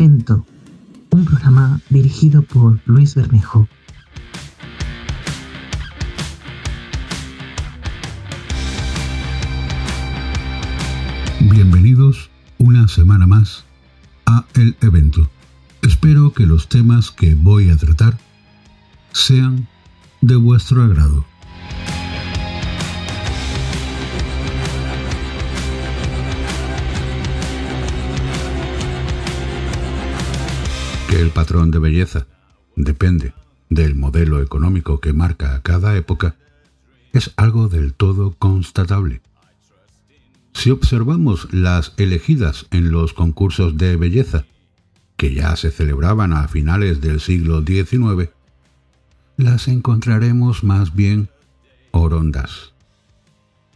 un programa dirigido por Luis Bermejo. Bienvenidos una semana más a el evento. Espero que los temas que voy a tratar sean de vuestro agrado. El patrón de belleza depende del modelo económico que marca cada época es algo del todo constatable. Si observamos las elegidas en los concursos de belleza, que ya se celebraban a finales del siglo XIX, las encontraremos más bien orondas.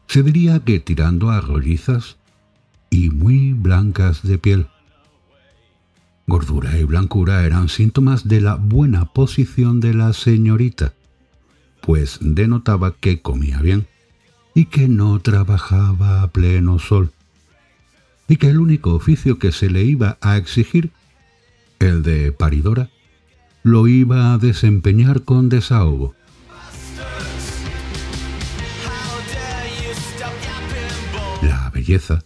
Se diría que tirando a rollizas y muy blancas de piel. Gordura y blancura eran síntomas de la buena posición de la señorita, pues denotaba que comía bien y que no trabajaba a pleno sol, y que el único oficio que se le iba a exigir, el de paridora, lo iba a desempeñar con desahogo. La belleza,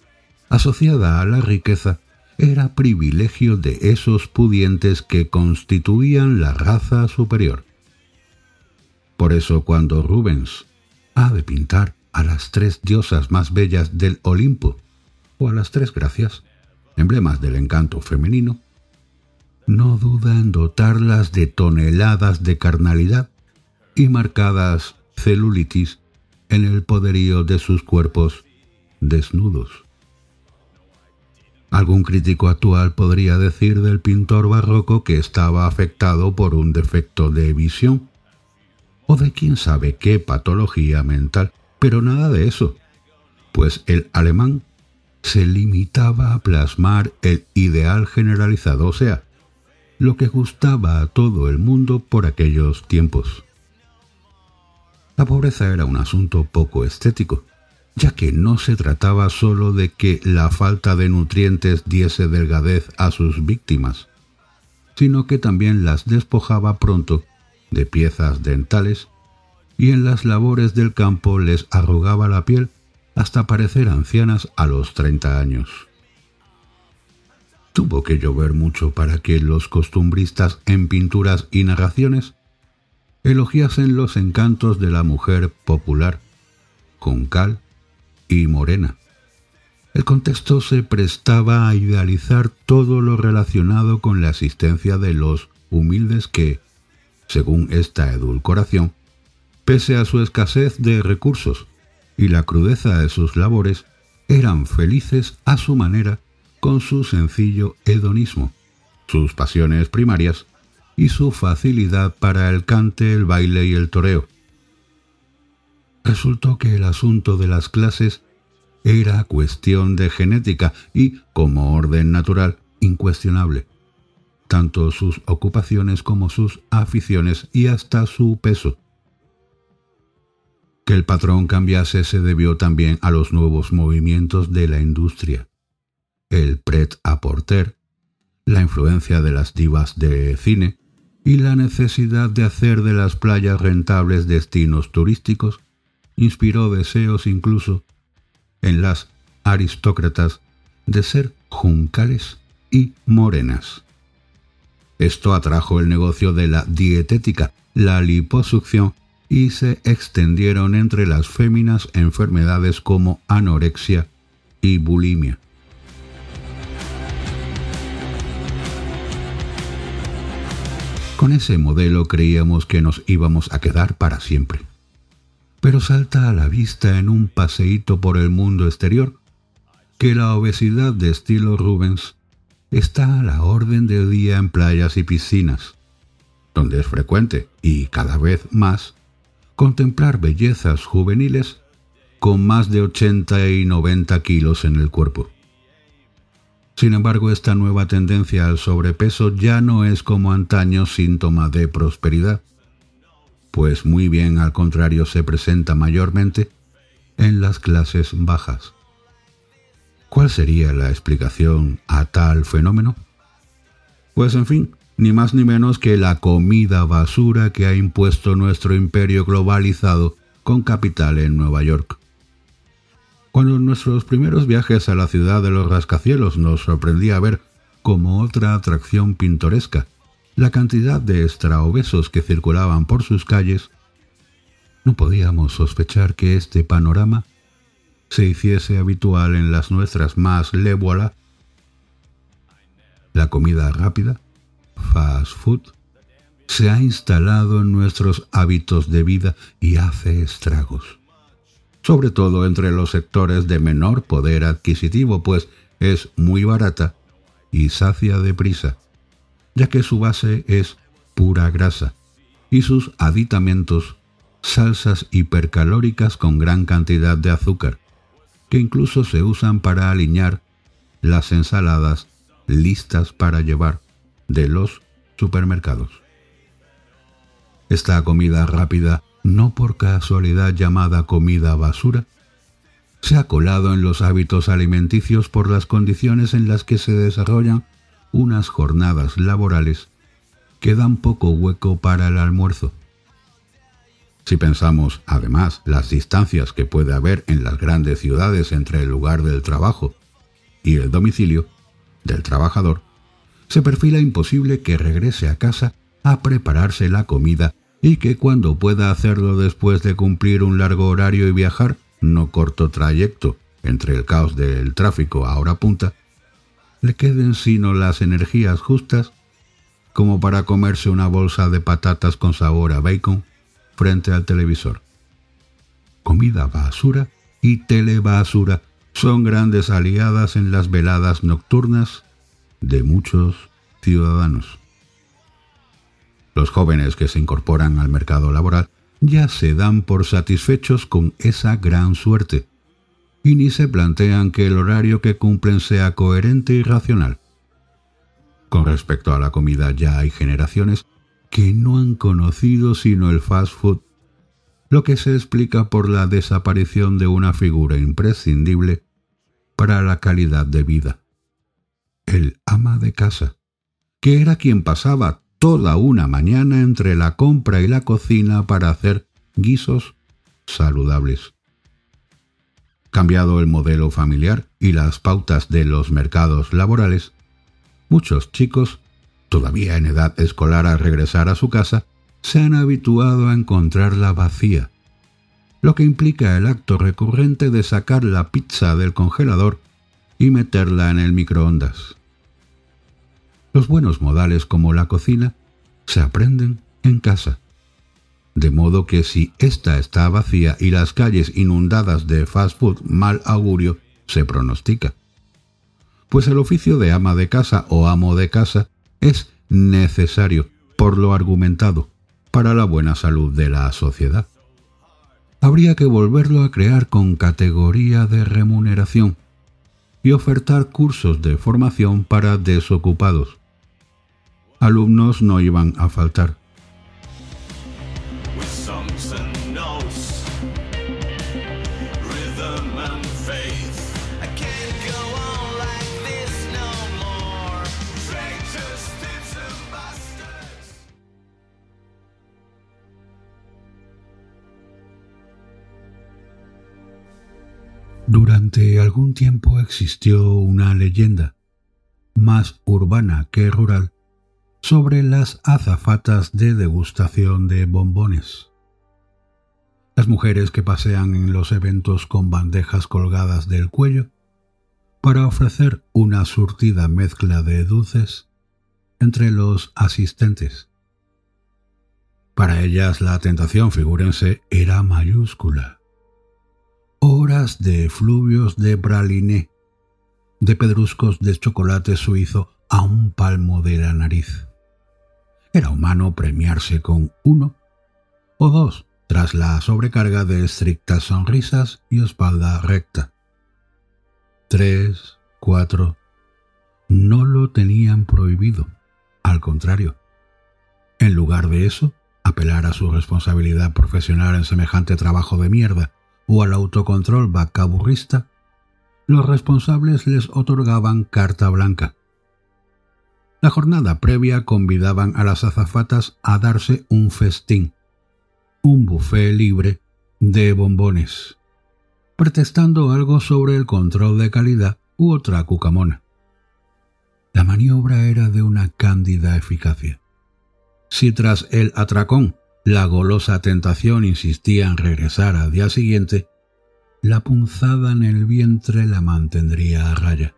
asociada a la riqueza, era privilegio de esos pudientes que constituían la raza superior. Por eso cuando Rubens ha de pintar a las tres diosas más bellas del Olimpo, o a las tres gracias, emblemas del encanto femenino, no duda en dotarlas de toneladas de carnalidad y marcadas celulitis en el poderío de sus cuerpos desnudos. Algún crítico actual podría decir del pintor barroco que estaba afectado por un defecto de visión. O de quién sabe qué patología mental. Pero nada de eso, pues el alemán se limitaba a plasmar el ideal generalizado, o sea, lo que gustaba a todo el mundo por aquellos tiempos. La pobreza era un asunto poco estético, ya que no se trataba sólo de que la falta de nutrientes diese delgadez a sus víctimas, sino que también las despojaba pronto de piezas dentales y en las labores del campo les arrugaba la piel hasta parecer ancianas a los treinta años. Tuvo que llover mucho para que los costumbristas en pinturas y narraciones elogiasen los encantos de la mujer popular, juncal y morena. El contexto se prestaba a idealizar todo lo relacionado con la existencia de los humildes que, según esta edulcoración, pese a su escasez de recursos y la crudeza de sus labores, eran felices a su manera con su sencillo hedonismo, sus pasiones primarias y su facilidad para el cante, el baile y el toreo. Resultó que el asunto de las clases era cuestión de genética y, como orden natural, incuestionable. Tanto sus ocupaciones como sus aficiones y hasta su peso que el patrón cambiase se debió también a los nuevos movimientos de la industria. El pret-à-porter, la influencia de las divas de cine y la necesidad de hacer de las playas rentables destinos turísticos inspiró deseos incluso en las aristócratas de ser juncales y morenas. Esto atrajo el negocio de la dietética, la liposucción y se extendieron entre las féminas enfermedades como anorexia y bulimia. Con ese modelo creíamos que nos íbamos a quedar para siempre. Pero salta a la vista en un paseíto por el mundo exterior que la obesidad de estilo Rubens está a la orden del día en playas y piscinas, donde es frecuente, y cada vez más, contemplar bellezas juveniles con más de 80 y 90 kilos en el cuerpo. Sin embargo, esta nueva tendencia al sobrepeso ya no es como antaño síntoma de prosperidad, pues muy bien al contrario se presenta mayormente en las clases bajas. ¿Cuál sería la explicación a tal fenómeno? Pues en fin, ni más ni menos que la comida basura que ha impuesto nuestro imperio globalizado con capital en Nueva York. Cuando nuestros primeros viajes a la ciudad de los rascacielos nos sorprendía ver como otra atracción pintoresca la cantidad de extraobesos que circulaban por sus calles, no podíamos sospechar que este panorama se hiciese habitual en las nuestras más lébola. La comida rápida, fast food, se ha instalado en nuestros hábitos de vida y hace estragos. Sobre todo entre los sectores de menor poder adquisitivo, pues es muy barata y sacia deprisa ya que su base es pura grasa y sus aditamentos salsas hipercalóricas con gran cantidad de azúcar, que incluso se usan para alinear las ensaladas listas para llevar de los supermercados. Esta comida rápida, no por casualidad llamada comida basura, se ha colado en los hábitos alimenticios por las condiciones en las que se desarrollan unas jornadas laborales que dan poco hueco para el almuerzo. Si pensamos, además, las distancias que puede haber en las grandes ciudades entre el lugar del trabajo y el domicilio del trabajador, se perfila imposible que regrese a casa a prepararse la comida y que cuando pueda hacerlo después de cumplir un largo horario y viajar no corto trayecto entre el caos del tráfico a hora punta, le queden sino las energías justas como para comerse una bolsa de patatas con sabor a bacon frente al televisor. Comida basura y telebasura son grandes aliadas en las veladas nocturnas de muchos ciudadanos. Los jóvenes que se incorporan al mercado laboral ya se dan por satisfechos con esa gran suerte y ni se plantean que el horario que cumplen sea coherente y racional. Con respecto a la comida ya hay generaciones que no han conocido sino el fast food, lo que se explica por la desaparición de una figura imprescindible para la calidad de vida. El ama de casa, que era quien pasaba toda una mañana entre la compra y la cocina para hacer guisos saludables cambiado el modelo familiar y las pautas de los mercados laborales, muchos chicos, todavía en edad escolar al regresar a su casa, se han habituado a encontrarla vacía, lo que implica el acto recurrente de sacar la pizza del congelador y meterla en el microondas. Los buenos modales como la cocina se aprenden en casa de modo que si ésta está vacía y las calles inundadas de fast food mal augurio, se pronostica. Pues el oficio de ama de casa o amo de casa es necesario, por lo argumentado, para la buena salud de la sociedad. Habría que volverlo a crear con categoría de remuneración y ofertar cursos de formación para desocupados. Alumnos no iban a faltar Durante algún tiempo existió una leyenda, más urbana que rural, sobre las azafatas de degustación de bombones. Las mujeres que pasean en los eventos con bandejas colgadas del cuello para ofrecer una surtida mezcla de dulces entre los asistentes. Para ellas la tentación, figúrense, era mayúscula horas de efluvios de braliné, de pedruscos de chocolate suizo a un palmo de la nariz. Era humano premiarse con uno o dos tras la sobrecarga de estrictas sonrisas y espalda recta. Tres, cuatro. No lo tenían prohibido. Al contrario. En lugar de eso, apelar a su responsabilidad profesional en semejante trabajo de mierda o al autocontrol vacaburrista, los responsables les otorgaban carta blanca. La jornada previa convidaban a las azafatas a darse un festín, un buffet libre de bombones, pretextando algo sobre el control de calidad u otra cucamona. La maniobra era de una cándida eficacia. Si tras el atracón la golosa tentación insistía en regresar al día siguiente, la punzada en el vientre la mantendría a raya.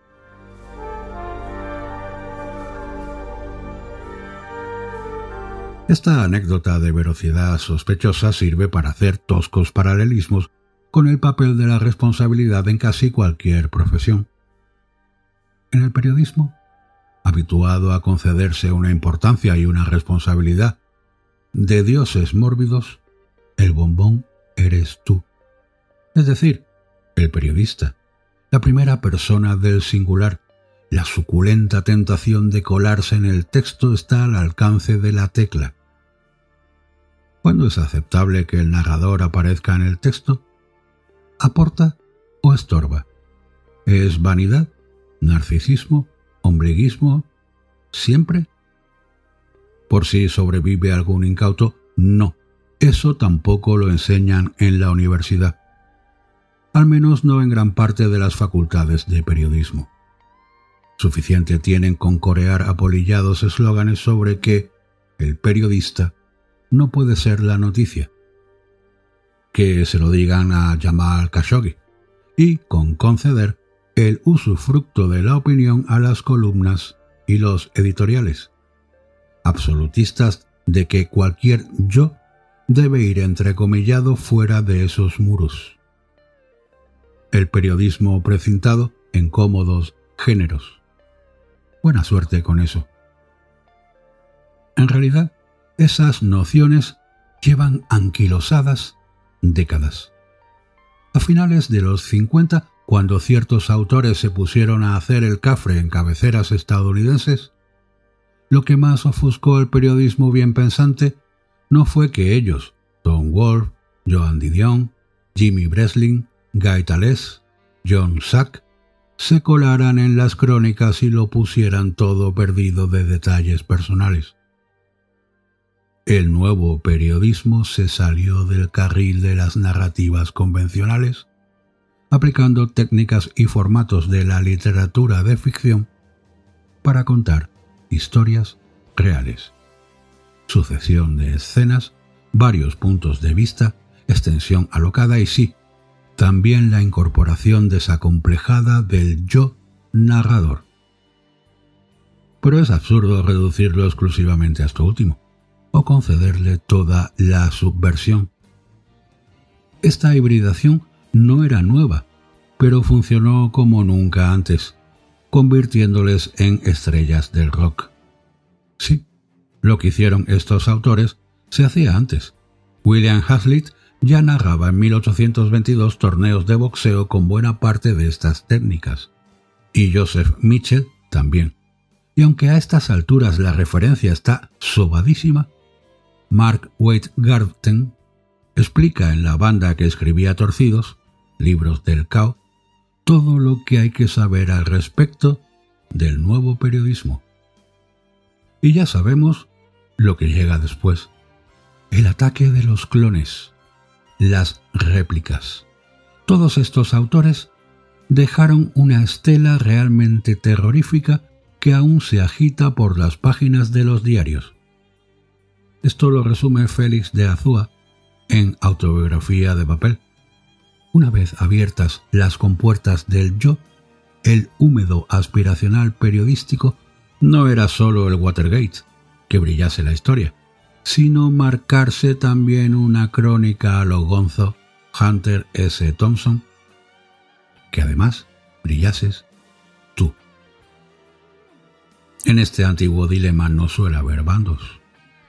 Esta anécdota de velocidad sospechosa sirve para hacer toscos paralelismos con el papel de la responsabilidad en casi cualquier profesión. En el periodismo, habituado a concederse una importancia y una responsabilidad de dioses mórbidos, el bombón eres tú. Es decir, el periodista, la primera persona del singular, la suculenta tentación de colarse en el texto está al alcance de la tecla. ¿Cuándo es aceptable que el narrador aparezca en el texto? ¿Aporta o estorba? ¿Es vanidad? ¿Narcisismo? ¿Ombliguismo? ¿Siempre? Por si sobrevive algún incauto, no. Eso tampoco lo enseñan en la universidad. Al menos no en gran parte de las facultades de periodismo. Suficiente tienen con corear apolillados eslóganes sobre que el periodista no puede ser la noticia. Que se lo digan a Jamal Khashoggi y con conceder el usufructo de la opinión a las columnas y los editoriales, absolutistas de que cualquier yo debe ir entrecomillado fuera de esos muros. El periodismo precintado en cómodos géneros. Buena suerte con eso. En realidad, esas nociones llevan anquilosadas décadas. A finales de los 50, cuando ciertos autores se pusieron a hacer el cafre en cabeceras estadounidenses, lo que más ofuscó el periodismo bien pensante no fue que ellos, Tom Wolfe, Joan Didion, Jimmy Breslin, Guy Tales, John Sack, se colaran en las crónicas y lo pusieran todo perdido de detalles personales. El nuevo periodismo se salió del carril de las narrativas convencionales, aplicando técnicas y formatos de la literatura de ficción para contar historias reales. Sucesión de escenas, varios puntos de vista, extensión alocada y sí, también la incorporación desacomplejada del yo narrador. Pero es absurdo reducirlo exclusivamente a esto último o concederle toda la subversión. Esta hibridación no era nueva, pero funcionó como nunca antes, convirtiéndoles en estrellas del rock. Sí, lo que hicieron estos autores se hacía antes. William Hazlitt ya narraba en 1822 torneos de boxeo con buena parte de estas técnicas. Y Joseph Mitchell también. Y aunque a estas alturas la referencia está sobadísima, Mark Waite Garten explica en la banda que escribía Torcidos, libros del Cao, todo lo que hay que saber al respecto del nuevo periodismo. Y ya sabemos lo que llega después. El ataque de los clones, las réplicas. Todos estos autores dejaron una estela realmente terrorífica que aún se agita por las páginas de los diarios. Esto lo resume Félix de Azúa en Autobiografía de papel. Una vez abiertas las compuertas del yo, el húmedo aspiracional periodístico no era solo el Watergate, que brillase la historia, sino marcarse también una crónica a lo Gonzo Hunter S. Thompson, que además brillases tú. En este antiguo dilema no suele haber bandos.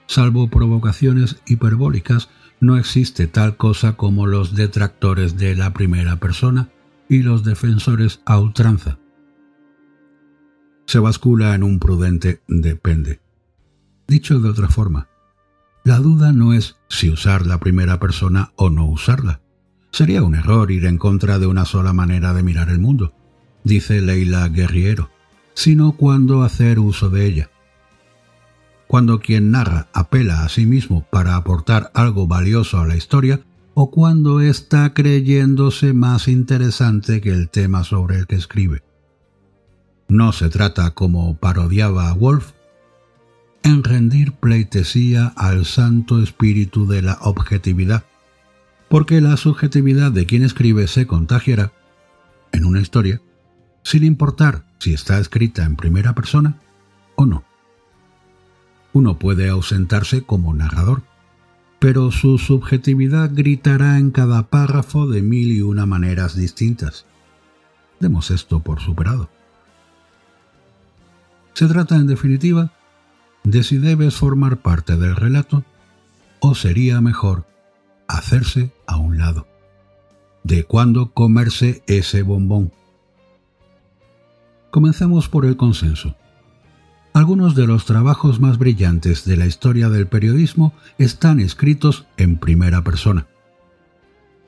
Salvo provocaciones hiperbólicas, no existe tal cosa como los detractores de la primera persona y los defensores a ultranza. Se bascula en un prudente depende. Dicho de otra forma, la duda no es si usar la primera persona o no usarla. Sería un error ir en contra de una sola manera de mirar el mundo, dice Leila Guerriero, sino cuándo hacer uso de ella cuando quien narra apela a sí mismo para aportar algo valioso a la historia o cuando está creyéndose más interesante que el tema sobre el que escribe. No se trata, como parodiaba Wolf, en rendir pleitesía al santo espíritu de la objetividad, porque la subjetividad de quien escribe se contagiará en una historia, sin importar si está escrita en primera persona o no. Uno puede ausentarse como narrador, pero su subjetividad gritará en cada párrafo de mil y una maneras distintas. Demos esto por superado. Se trata, en definitiva, de si debes formar parte del relato o sería mejor hacerse a un lado, de cuándo comerse ese bombón. Comencemos por el consenso. Algunos de los trabajos más brillantes de la historia del periodismo están escritos en primera persona.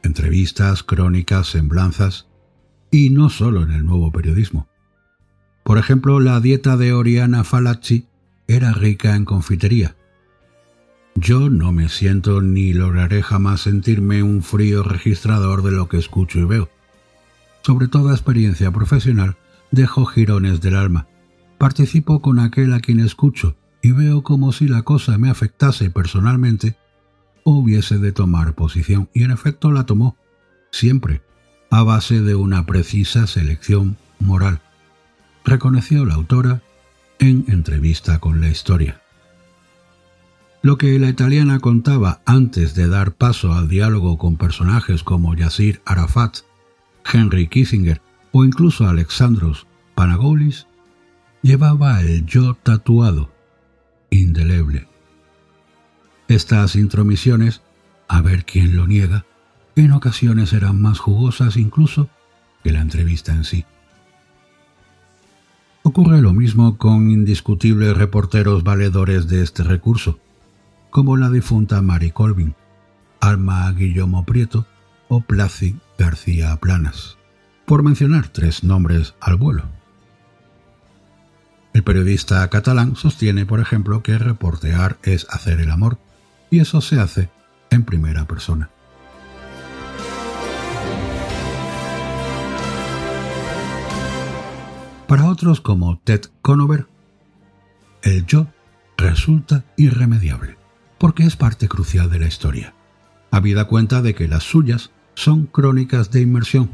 Entrevistas, crónicas, semblanzas, y no solo en el nuevo periodismo. Por ejemplo, la dieta de Oriana Falacci era rica en confitería. Yo no me siento ni lograré jamás sentirme un frío registrador de lo que escucho y veo. Sobre toda experiencia profesional, dejo girones del alma participo con aquel a quien escucho y veo como si la cosa me afectase personalmente, hubiese de tomar posición, y en efecto la tomó, siempre, a base de una precisa selección moral, reconoció la autora en entrevista con la historia. Lo que la italiana contaba antes de dar paso al diálogo con personajes como Yasir Arafat, Henry Kissinger o incluso Alexandros Panagoulis llevaba el yo tatuado, indeleble. Estas intromisiones, a ver quién lo niega, en ocasiones eran más jugosas incluso que la entrevista en sí. Ocurre lo mismo con indiscutibles reporteros valedores de este recurso, como la difunta Mary Colvin, Alma Guillermo Prieto o Placi García Planas, por mencionar tres nombres al vuelo. El periodista catalán sostiene, por ejemplo, que reportear es hacer el amor, y eso se hace en primera persona. Para otros como Ted Conover, el yo resulta irremediable, porque es parte crucial de la historia, habida cuenta de que las suyas son crónicas de inmersión.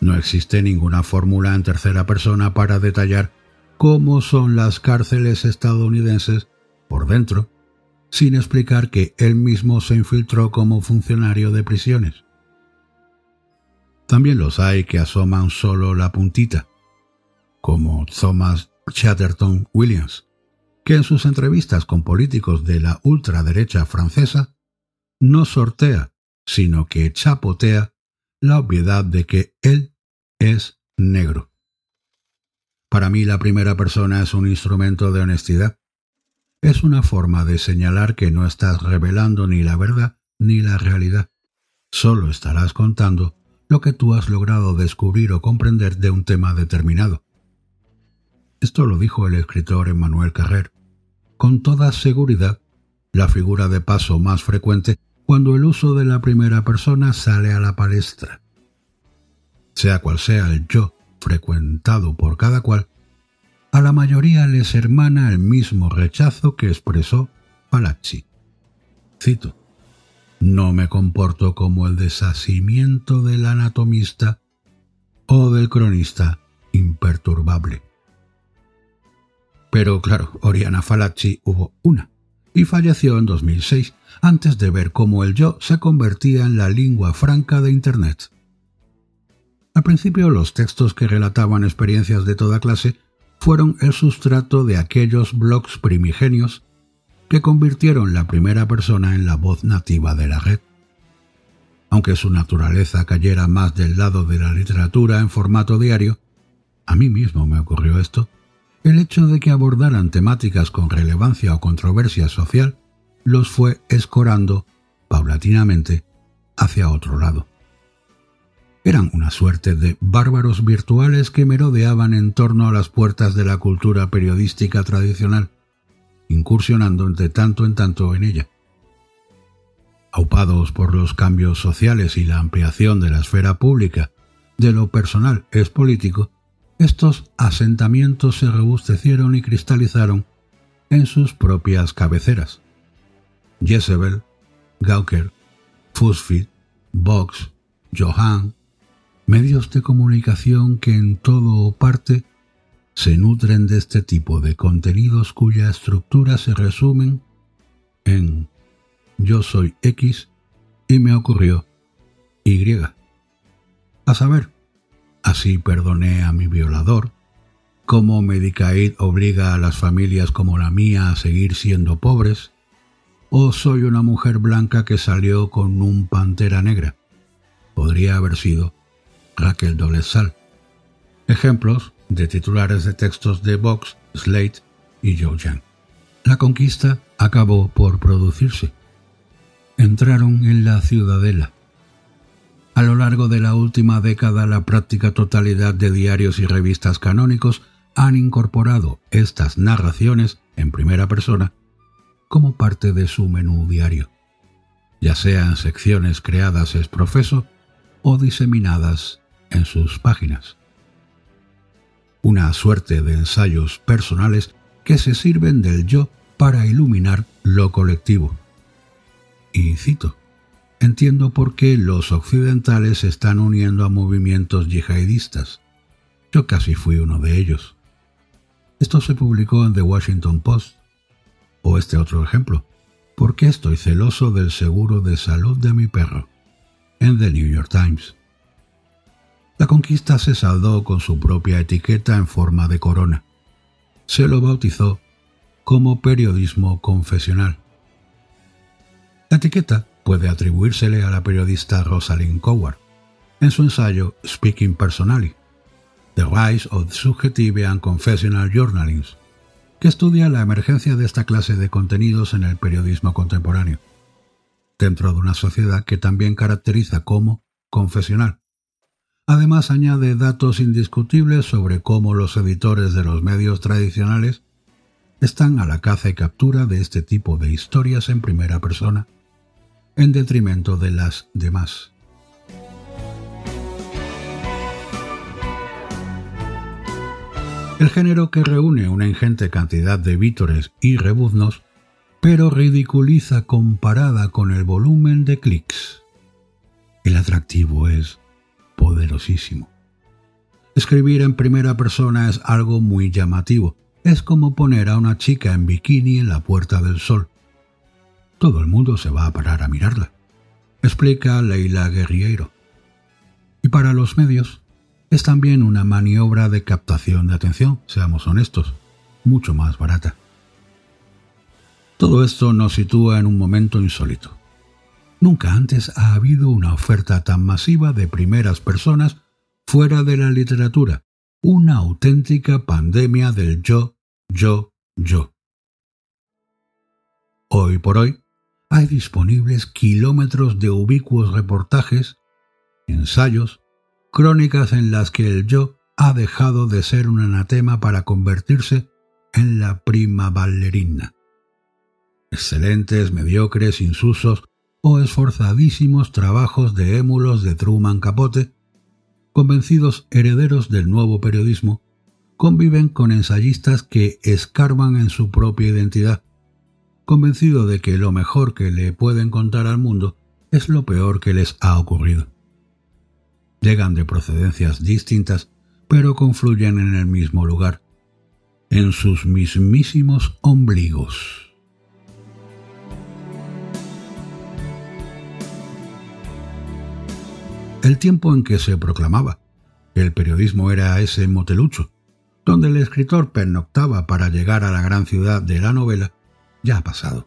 No existe ninguna fórmula en tercera persona para detallar cómo son las cárceles estadounidenses por dentro, sin explicar que él mismo se infiltró como funcionario de prisiones. También los hay que asoman solo la puntita, como Thomas Chatterton Williams, que en sus entrevistas con políticos de la ultraderecha francesa no sortea, sino que chapotea la obviedad de que él es negro. Para mí la primera persona es un instrumento de honestidad. Es una forma de señalar que no estás revelando ni la verdad ni la realidad. Solo estarás contando lo que tú has logrado descubrir o comprender de un tema determinado. Esto lo dijo el escritor Emmanuel Carrer. Con toda seguridad, la figura de paso más frecuente cuando el uso de la primera persona sale a la palestra. Sea cual sea el yo frecuentado por cada cual, a la mayoría les hermana el mismo rechazo que expresó Palazzi. Cito, no me comporto como el deshacimiento del anatomista o del cronista imperturbable. Pero claro, Oriana Falacci hubo una, y falleció en 2006, antes de ver cómo el yo se convertía en la lengua franca de Internet. Al principio los textos que relataban experiencias de toda clase fueron el sustrato de aquellos blogs primigenios que convirtieron la primera persona en la voz nativa de la red. Aunque su naturaleza cayera más del lado de la literatura en formato diario, a mí mismo me ocurrió esto, el hecho de que abordaran temáticas con relevancia o controversia social los fue escorando, paulatinamente, hacia otro lado. Eran una suerte de bárbaros virtuales que merodeaban en torno a las puertas de la cultura periodística tradicional, incursionando entre tanto en tanto en ella. Aupados por los cambios sociales y la ampliación de la esfera pública, de lo personal es político, estos asentamientos se robustecieron y cristalizaron en sus propias cabeceras. Jezebel, Gawker, Fusfit, Vox, Johan, medios de comunicación que en todo o parte se nutren de este tipo de contenidos cuya estructura se resumen en yo soy X y me ocurrió Y. A saber, así perdoné a mi violador, cómo Medicaid obliga a las familias como la mía a seguir siendo pobres, o soy una mujer blanca que salió con un pantera negra. Podría haber sido Raquel Dolezal. Ejemplos de titulares de textos de Vox, Slate y Joe Young. La conquista acabó por producirse. Entraron en la ciudadela. A lo largo de la última década, la práctica totalidad de diarios y revistas canónicos han incorporado estas narraciones en primera persona como parte de su menú diario, ya sean secciones creadas es profeso o diseminadas en sus páginas. Una suerte de ensayos personales que se sirven del yo para iluminar lo colectivo. Y cito, entiendo por qué los occidentales se están uniendo a movimientos yihadistas. Yo casi fui uno de ellos. Esto se publicó en The Washington Post o este otro ejemplo. ¿Por qué estoy celoso del seguro de salud de mi perro? En The New York Times. La conquista se saldó con su propia etiqueta en forma de corona. Se lo bautizó como periodismo confesional. La etiqueta puede atribuírsele a la periodista Rosalind Coward en su ensayo Speaking Personally, The Rise of Subjective and Confessional Journalism, que estudia la emergencia de esta clase de contenidos en el periodismo contemporáneo, dentro de una sociedad que también caracteriza como confesional. Además añade datos indiscutibles sobre cómo los editores de los medios tradicionales están a la caza y captura de este tipo de historias en primera persona, en detrimento de las demás. el género que reúne una ingente cantidad de vítores y rebuznos, pero ridiculiza comparada con el volumen de clics. El atractivo es poderosísimo. Escribir en primera persona es algo muy llamativo. Es como poner a una chica en bikini en la Puerta del Sol. Todo el mundo se va a parar a mirarla, explica Leila Guerriero. Y para los medios, es también una maniobra de captación de atención, seamos honestos, mucho más barata. Todo esto nos sitúa en un momento insólito. Nunca antes ha habido una oferta tan masiva de primeras personas fuera de la literatura, una auténtica pandemia del yo, yo, yo. Hoy por hoy, hay disponibles kilómetros de ubicuos reportajes, ensayos, crónicas en las que el yo ha dejado de ser un anatema para convertirse en la prima ballerina. Excelentes, mediocres, insusos o esforzadísimos trabajos de émulos de Truman Capote, convencidos herederos del nuevo periodismo, conviven con ensayistas que escarban en su propia identidad, convencido de que lo mejor que le pueden contar al mundo es lo peor que les ha ocurrido llegan de procedencias distintas, pero confluyen en el mismo lugar, en sus mismísimos ombligos. El tiempo en que se proclamaba el periodismo era ese motelucho, donde el escritor pernoctaba para llegar a la gran ciudad de la novela, ya ha pasado.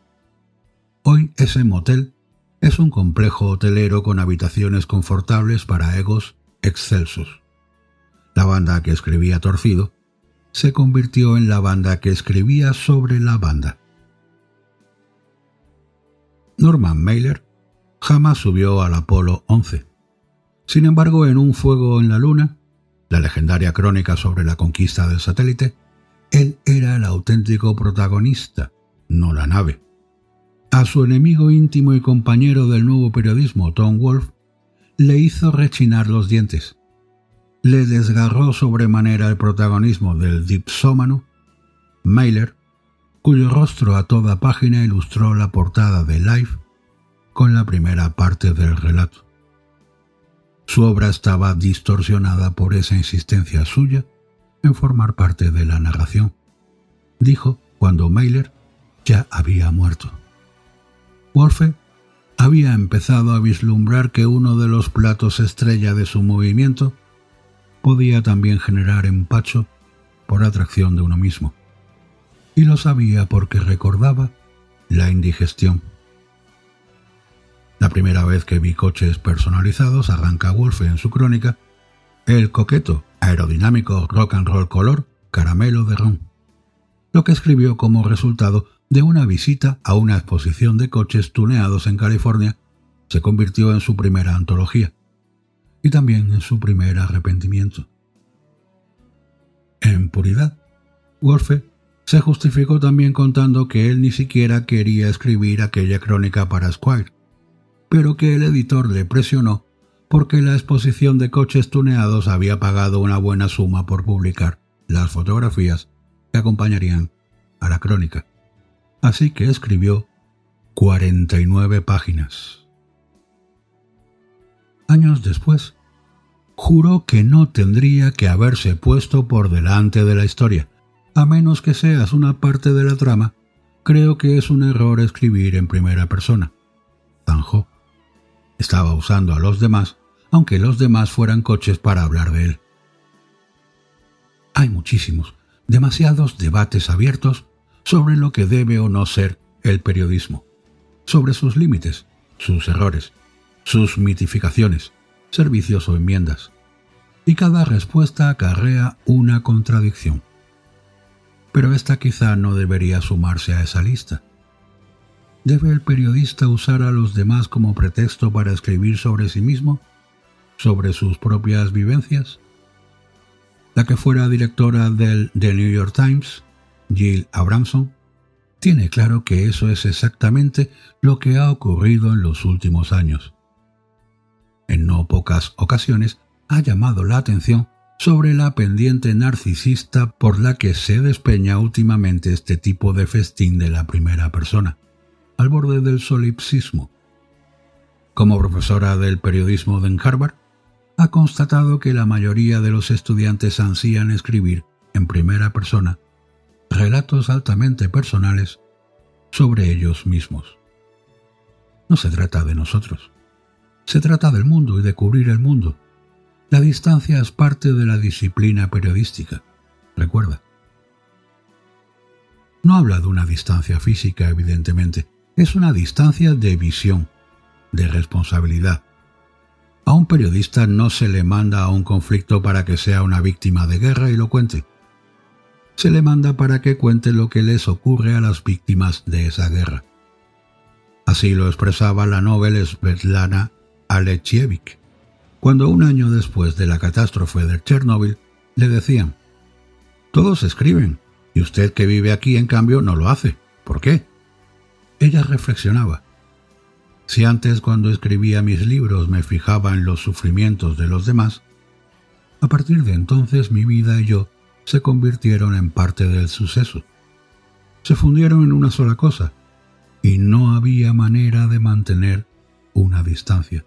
Hoy ese motel es un complejo hotelero con habitaciones confortables para egos excelsos. La banda que escribía Torcido se convirtió en la banda que escribía sobre la banda. Norman Mailer jamás subió al Apolo 11. Sin embargo, en Un fuego en la luna, la legendaria crónica sobre la conquista del satélite, él era el auténtico protagonista no la nave. A su enemigo íntimo y compañero del nuevo periodismo, Tom Wolfe, le hizo rechinar los dientes. Le desgarró sobremanera el protagonismo del dipsómano, Mailer, cuyo rostro a toda página ilustró la portada de Life con la primera parte del relato. Su obra estaba distorsionada por esa insistencia suya en formar parte de la narración, dijo cuando Mailer ya había muerto. Wolfe había empezado a vislumbrar que uno de los platos estrella de su movimiento podía también generar empacho por atracción de uno mismo. Y lo sabía porque recordaba la indigestión. La primera vez que vi coches personalizados, arranca Wolfe en su crónica, el coqueto, aerodinámico rock and roll color caramelo de ron, lo que escribió como resultado de una visita a una exposición de coches tuneados en California, se convirtió en su primera antología y también en su primer arrepentimiento. En puridad, Wolfe se justificó también contando que él ni siquiera quería escribir aquella crónica para Squire, pero que el editor le presionó porque la exposición de coches tuneados había pagado una buena suma por publicar las fotografías que acompañarían a la crónica así que escribió 49 páginas. Años después, juró que no tendría que haberse puesto por delante de la historia, a menos que seas una parte de la trama, creo que es un error escribir en primera persona. Zanjó. Estaba usando a los demás, aunque los demás fueran coches para hablar de él. Hay muchísimos, demasiados debates abiertos sobre lo que debe o no ser el periodismo, sobre sus límites, sus errores, sus mitificaciones, servicios o enmiendas. Y cada respuesta acarrea una contradicción. Pero esta quizá no debería sumarse a esa lista. ¿Debe el periodista usar a los demás como pretexto para escribir sobre sí mismo? ¿Sobre sus propias vivencias? La que fuera directora del The New York Times Jill Abramson, tiene claro que eso es exactamente lo que ha ocurrido en los últimos años. En no pocas ocasiones ha llamado la atención sobre la pendiente narcisista por la que se despeña últimamente este tipo de festín de la primera persona, al borde del solipsismo. Como profesora del periodismo de Harvard, ha constatado que la mayoría de los estudiantes ansían escribir en primera persona relatos altamente personales sobre ellos mismos. No se trata de nosotros, se trata del mundo y de cubrir el mundo. La distancia es parte de la disciplina periodística, recuerda. No habla de una distancia física, evidentemente, es una distancia de visión, de responsabilidad. A un periodista no se le manda a un conflicto para que sea una víctima de guerra y lo cuente se le manda para que cuente lo que les ocurre a las víctimas de esa guerra. Así lo expresaba la novela Svetlana Alechievich, cuando un año después de la catástrofe de Chernóbil le decían, todos escriben, y usted que vive aquí en cambio no lo hace. ¿Por qué? Ella reflexionaba. Si antes cuando escribía mis libros me fijaba en los sufrimientos de los demás, a partir de entonces mi vida y yo se convirtieron en parte del suceso. Se fundieron en una sola cosa, y no había manera de mantener una distancia.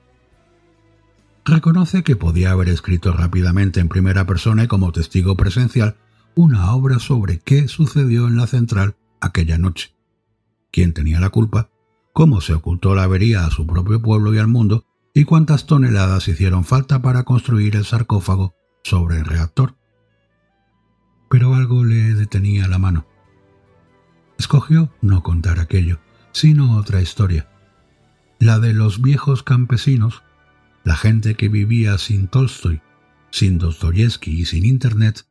Reconoce que podía haber escrito rápidamente en primera persona y como testigo presencial una obra sobre qué sucedió en la central aquella noche, quién tenía la culpa, cómo se ocultó la avería a su propio pueblo y al mundo, y cuántas toneladas hicieron falta para construir el sarcófago sobre el reactor pero algo le detenía la mano. Escogió no contar aquello, sino otra historia, la de los viejos campesinos, la gente que vivía sin Tolstoy, sin Dostoyevsky y sin Internet,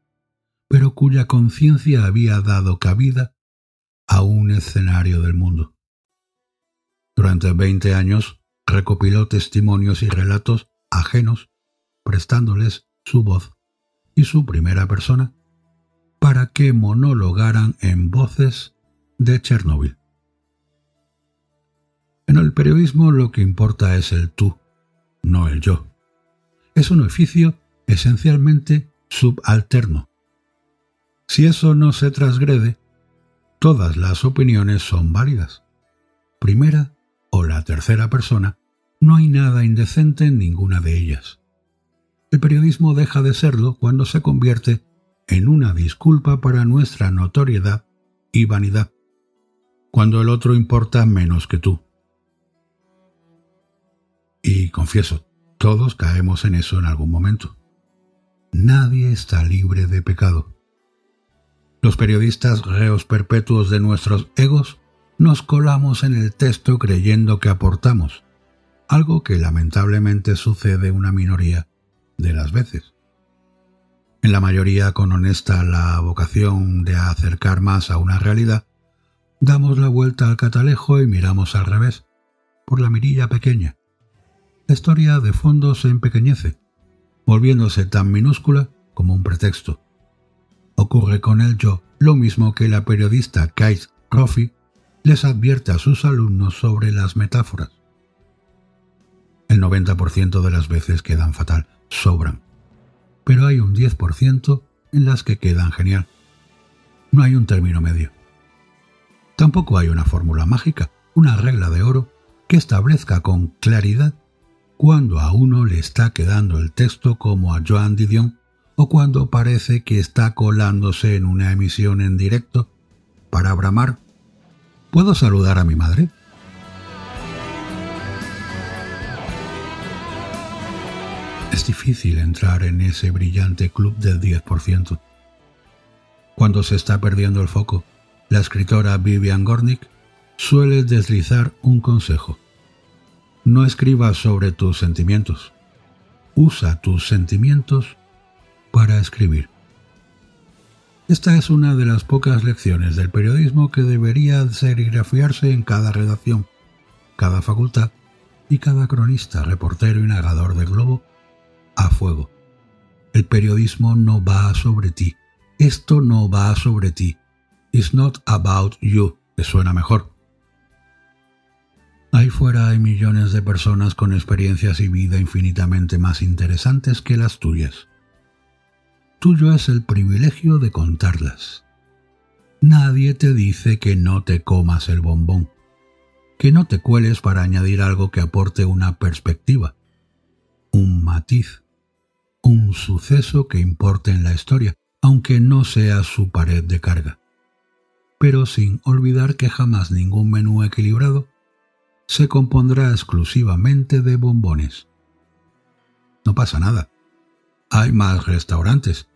pero cuya conciencia había dado cabida a un escenario del mundo. Durante veinte años recopiló testimonios y relatos ajenos, prestándoles su voz y su primera persona para que monologaran en voces de Chernóbil. En el periodismo lo que importa es el tú, no el yo. Es un oficio esencialmente subalterno. Si eso no se transgrede, todas las opiniones son válidas. Primera o la tercera persona, no hay nada indecente en ninguna de ellas. El periodismo deja de serlo cuando se convierte en una disculpa para nuestra notoriedad y vanidad, cuando el otro importa menos que tú. Y confieso, todos caemos en eso en algún momento. Nadie está libre de pecado. Los periodistas reos perpetuos de nuestros egos nos colamos en el texto creyendo que aportamos, algo que lamentablemente sucede una minoría de las veces. En la mayoría con honesta la vocación de acercar más a una realidad, damos la vuelta al catalejo y miramos al revés, por la mirilla pequeña. La historia de fondo se empequeñece, volviéndose tan minúscula como un pretexto. Ocurre con el yo lo mismo que la periodista Kate Roffey les advierte a sus alumnos sobre las metáforas. El 90% de las veces quedan fatal, sobran pero hay un 10% en las que quedan genial. No hay un término medio. Tampoco hay una fórmula mágica, una regla de oro que establezca con claridad cuando a uno le está quedando el texto como a Joan Didion o cuando parece que está colándose en una emisión en directo para bramar. ¿Puedo saludar a mi madre? Es difícil entrar en ese brillante club del 10%. Cuando se está perdiendo el foco, la escritora Vivian Gornick suele deslizar un consejo. No escribas sobre tus sentimientos. Usa tus sentimientos para escribir. Esta es una de las pocas lecciones del periodismo que debería serigrafiarse en cada redacción, cada facultad y cada cronista, reportero y narrador de Globo a fuego. El periodismo no va sobre ti. Esto no va sobre ti. It's not about you. ¿Te suena mejor? Ahí fuera hay millones de personas con experiencias y vida infinitamente más interesantes que las tuyas. Tuyo es el privilegio de contarlas. Nadie te dice que no te comas el bombón, que no te cueles para añadir algo que aporte una perspectiva, un matiz, un suceso que importe en la historia, aunque no sea su pared de carga. Pero sin olvidar que jamás ningún menú equilibrado se compondrá exclusivamente de bombones. No pasa nada. Hay más restaurantes.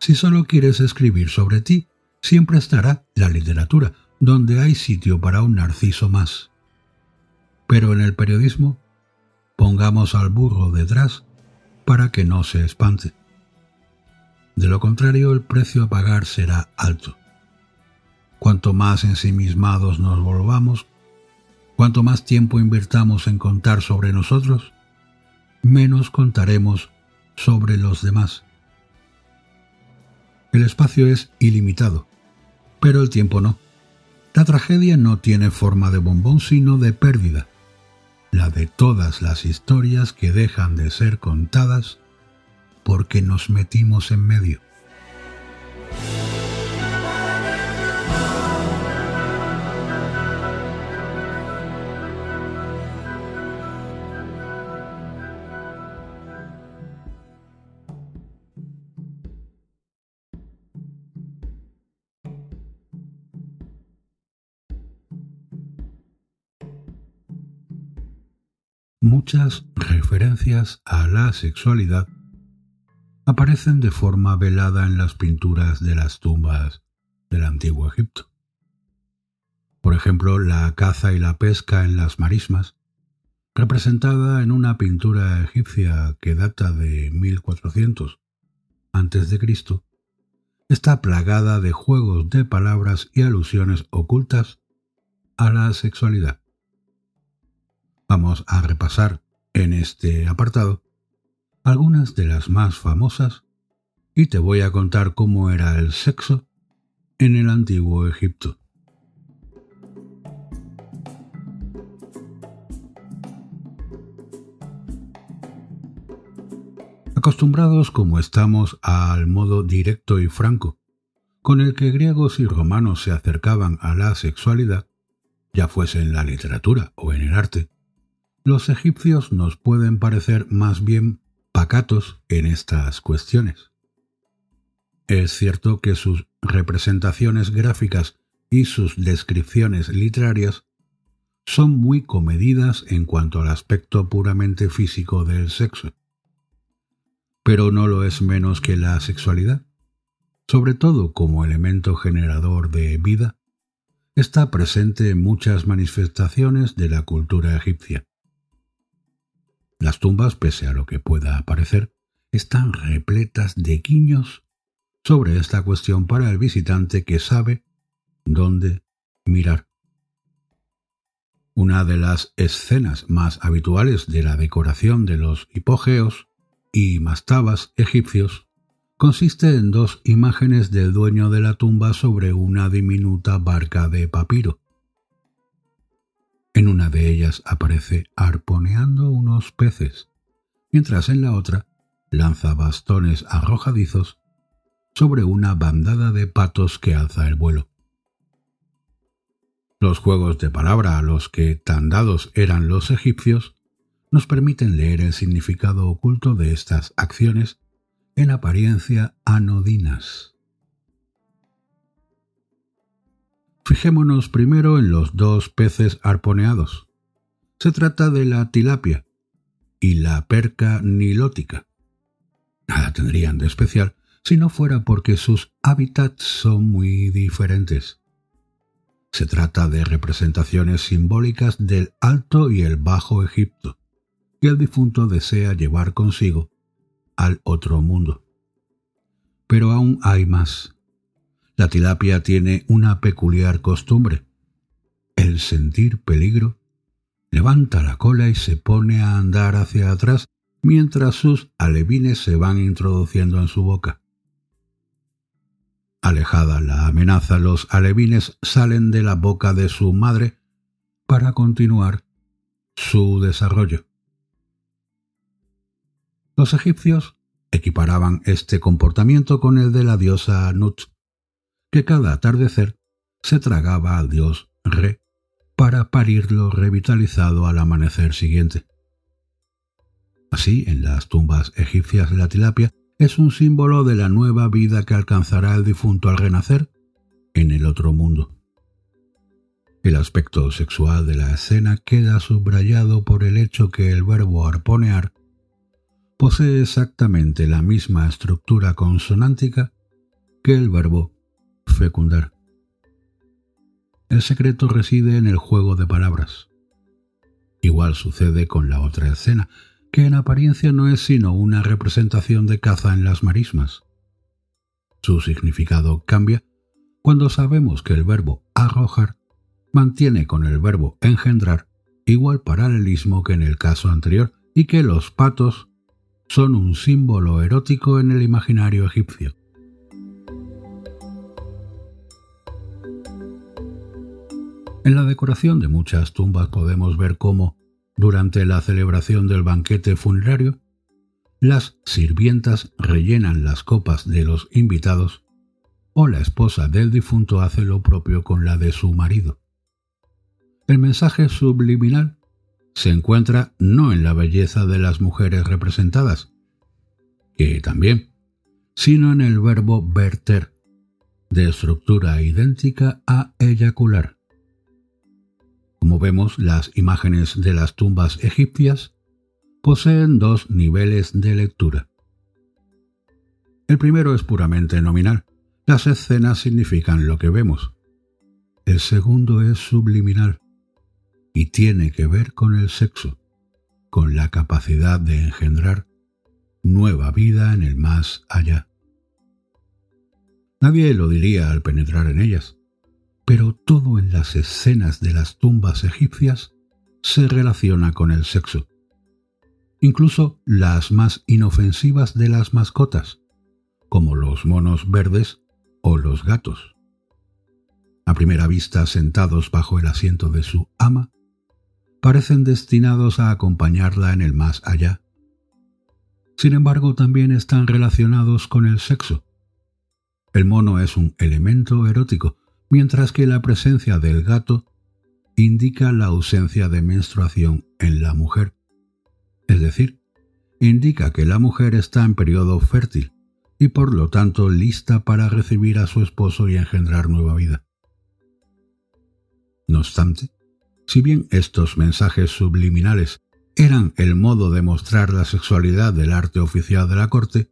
Si solo quieres escribir sobre ti, siempre estará la literatura, donde hay sitio para un narciso más. Pero en el periodismo, pongamos al burro detrás para que no se espante. De lo contrario, el precio a pagar será alto. Cuanto más ensimismados nos volvamos, cuanto más tiempo invirtamos en contar sobre nosotros, menos contaremos sobre los demás. El espacio es ilimitado, pero el tiempo no. La tragedia no tiene forma de bombón, sino de pérdida la de todas las historias que dejan de ser contadas porque nos metimos en medio. Muchas referencias a la sexualidad aparecen de forma velada en las pinturas de las tumbas del antiguo Egipto. Por ejemplo, la caza y la pesca en las marismas, representada en una pintura egipcia que data de 1400 a.C., está plagada de juegos de palabras y alusiones ocultas a la sexualidad. Vamos a repasar en este apartado algunas de las más famosas y te voy a contar cómo era el sexo en el antiguo Egipto. Acostumbrados como estamos al modo directo y franco con el que griegos y romanos se acercaban a la sexualidad, ya fuese en la literatura o en el arte, los egipcios nos pueden parecer más bien pacatos en estas cuestiones. Es cierto que sus representaciones gráficas y sus descripciones literarias son muy comedidas en cuanto al aspecto puramente físico del sexo. Pero no lo es menos que la sexualidad, sobre todo como elemento generador de vida, está presente en muchas manifestaciones de la cultura egipcia. Las tumbas, pese a lo que pueda parecer, están repletas de guiños sobre esta cuestión para el visitante que sabe dónde mirar. Una de las escenas más habituales de la decoración de los hipógeos y mastabas egipcios consiste en dos imágenes del dueño de la tumba sobre una diminuta barca de papiro. En una de ellas aparece arponeando unos peces, mientras en la otra lanza bastones arrojadizos sobre una bandada de patos que alza el vuelo. Los juegos de palabra a los que tan dados eran los egipcios nos permiten leer el significado oculto de estas acciones en apariencia anodinas. Fijémonos primero en los dos peces arponeados. Se trata de la tilapia y la perca nilótica. Nada tendrían de especial si no fuera porque sus hábitats son muy diferentes. Se trata de representaciones simbólicas del Alto y el Bajo Egipto, que el difunto desea llevar consigo al otro mundo. Pero aún hay más. La tilapia tiene una peculiar costumbre. El sentir peligro levanta la cola y se pone a andar hacia atrás mientras sus alevines se van introduciendo en su boca. Alejada la amenaza, los alevines salen de la boca de su madre para continuar su desarrollo. Los egipcios equiparaban este comportamiento con el de la diosa Nut, que cada atardecer se tragaba al dios Re para parirlo revitalizado al amanecer siguiente. Así, en las tumbas egipcias la tilapia es un símbolo de la nueva vida que alcanzará el difunto al renacer en el otro mundo. El aspecto sexual de la escena queda subrayado por el hecho que el verbo arponear posee exactamente la misma estructura consonántica que el verbo fecundar. El secreto reside en el juego de palabras. Igual sucede con la otra escena, que en apariencia no es sino una representación de caza en las marismas. Su significado cambia cuando sabemos que el verbo arrojar mantiene con el verbo engendrar igual paralelismo que en el caso anterior y que los patos son un símbolo erótico en el imaginario egipcio. En la decoración de muchas tumbas podemos ver cómo durante la celebración del banquete funerario, las sirvientas rellenan las copas de los invitados o la esposa del difunto hace lo propio con la de su marido. El mensaje subliminal se encuentra no en la belleza de las mujeres representadas, que también, sino en el verbo verter, de estructura idéntica a eyacular. Como vemos, las imágenes de las tumbas egipcias poseen dos niveles de lectura. El primero es puramente nominal. Las escenas significan lo que vemos. El segundo es subliminal y tiene que ver con el sexo, con la capacidad de engendrar nueva vida en el más allá. Nadie lo diría al penetrar en ellas, pero todo en las escenas de las tumbas egipcias se relaciona con el sexo. Incluso las más inofensivas de las mascotas, como los monos verdes o los gatos. A primera vista, sentados bajo el asiento de su ama, parecen destinados a acompañarla en el más allá. Sin embargo, también están relacionados con el sexo. El mono es un elemento erótico, mientras que la presencia del gato indica la ausencia de menstruación en la mujer. Es decir, indica que la mujer está en periodo fértil y por lo tanto lista para recibir a su esposo y engendrar nueva vida. No obstante, si bien estos mensajes subliminales eran el modo de mostrar la sexualidad del arte oficial de la corte,